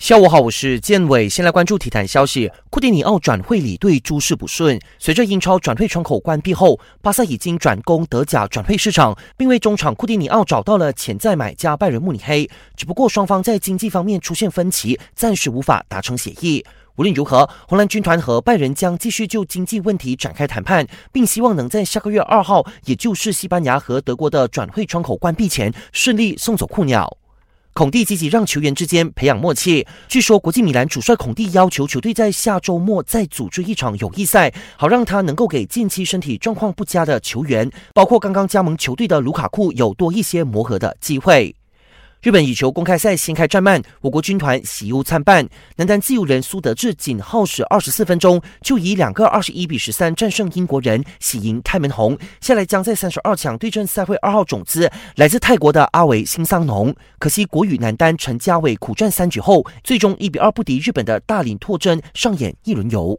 下午好，我是建伟。先来关注体坛消息。库蒂尼奥转会里对诸事不顺。随着英超转会窗口关闭后，巴萨已经转攻德甲转会市场，并为中场库蒂尼奥找到了潜在买家拜仁慕尼黑。只不过双方在经济方面出现分歧，暂时无法达成协议。无论如何，红蓝军团和拜仁将继续就经济问题展开谈判，并希望能在下个月二号，也就是西班牙和德国的转会窗口关闭前，顺利送走库鸟。孔蒂积极让球员之间培养默契。据说，国际米兰主帅孔蒂要求球队在下周末再组织一场友谊赛，好让他能够给近期身体状况不佳的球员，包括刚刚加盟球队的卢卡库，有多一些磨合的机会。日本羽球公开赛先开战慢，我国军团喜忧参半。男单自由人苏德志仅耗时二十四分钟，就以两个二十一比十三战胜英国人，喜迎开门红。下来将在三十二强对阵赛会二号种子来自泰国的阿维辛桑农。可惜国羽男单陈家伟苦战三局后，最终一比二不敌日本的大林拓真，上演一轮游。